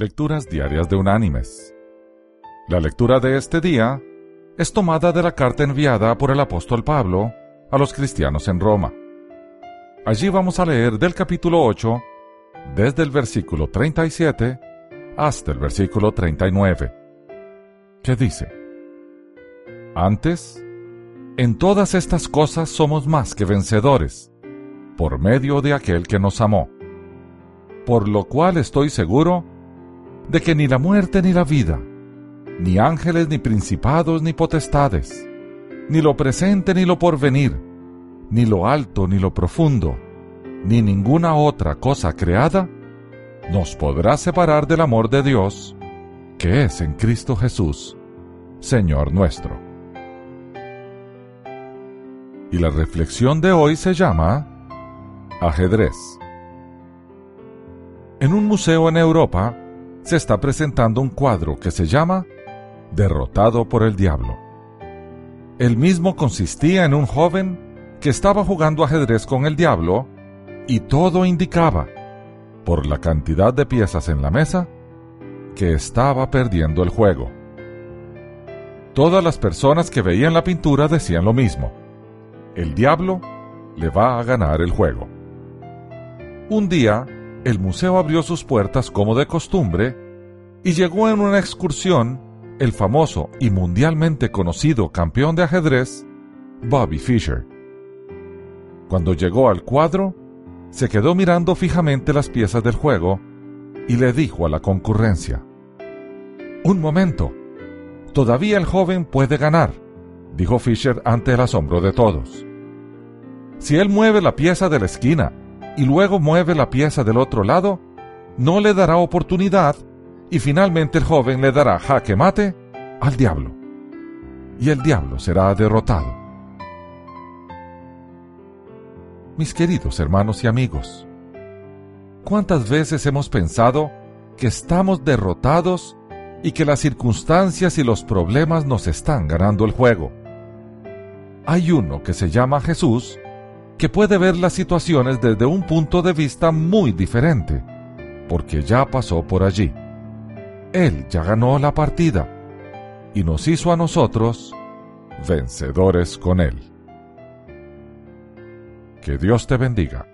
Lecturas Diarias de Unánimes. La lectura de este día es tomada de la carta enviada por el apóstol Pablo a los cristianos en Roma. Allí vamos a leer del capítulo 8, desde el versículo 37 hasta el versículo 39, que dice, Antes, en todas estas cosas somos más que vencedores, por medio de aquel que nos amó. Por lo cual estoy seguro de que ni la muerte ni la vida, ni ángeles ni principados ni potestades, ni lo presente ni lo porvenir, ni lo alto ni lo profundo, ni ninguna otra cosa creada, nos podrá separar del amor de Dios, que es en Cristo Jesús, Señor nuestro. Y la reflexión de hoy se llama Ajedrez. En un museo en Europa, se está presentando un cuadro que se llama Derrotado por el Diablo. El mismo consistía en un joven que estaba jugando ajedrez con el diablo y todo indicaba, por la cantidad de piezas en la mesa, que estaba perdiendo el juego. Todas las personas que veían la pintura decían lo mismo. El diablo le va a ganar el juego. Un día, el museo abrió sus puertas como de costumbre y llegó en una excursión el famoso y mundialmente conocido campeón de ajedrez, Bobby Fischer. Cuando llegó al cuadro, se quedó mirando fijamente las piezas del juego y le dijo a la concurrencia, Un momento, todavía el joven puede ganar, dijo Fischer ante el asombro de todos. Si él mueve la pieza de la esquina y luego mueve la pieza del otro lado, no le dará oportunidad y finalmente el joven le dará jaque mate al diablo. Y el diablo será derrotado. Mis queridos hermanos y amigos, ¿cuántas veces hemos pensado que estamos derrotados y que las circunstancias y los problemas nos están ganando el juego? Hay uno que se llama Jesús que puede ver las situaciones desde un punto de vista muy diferente, porque ya pasó por allí. Él ya ganó la partida y nos hizo a nosotros vencedores con Él. Que Dios te bendiga.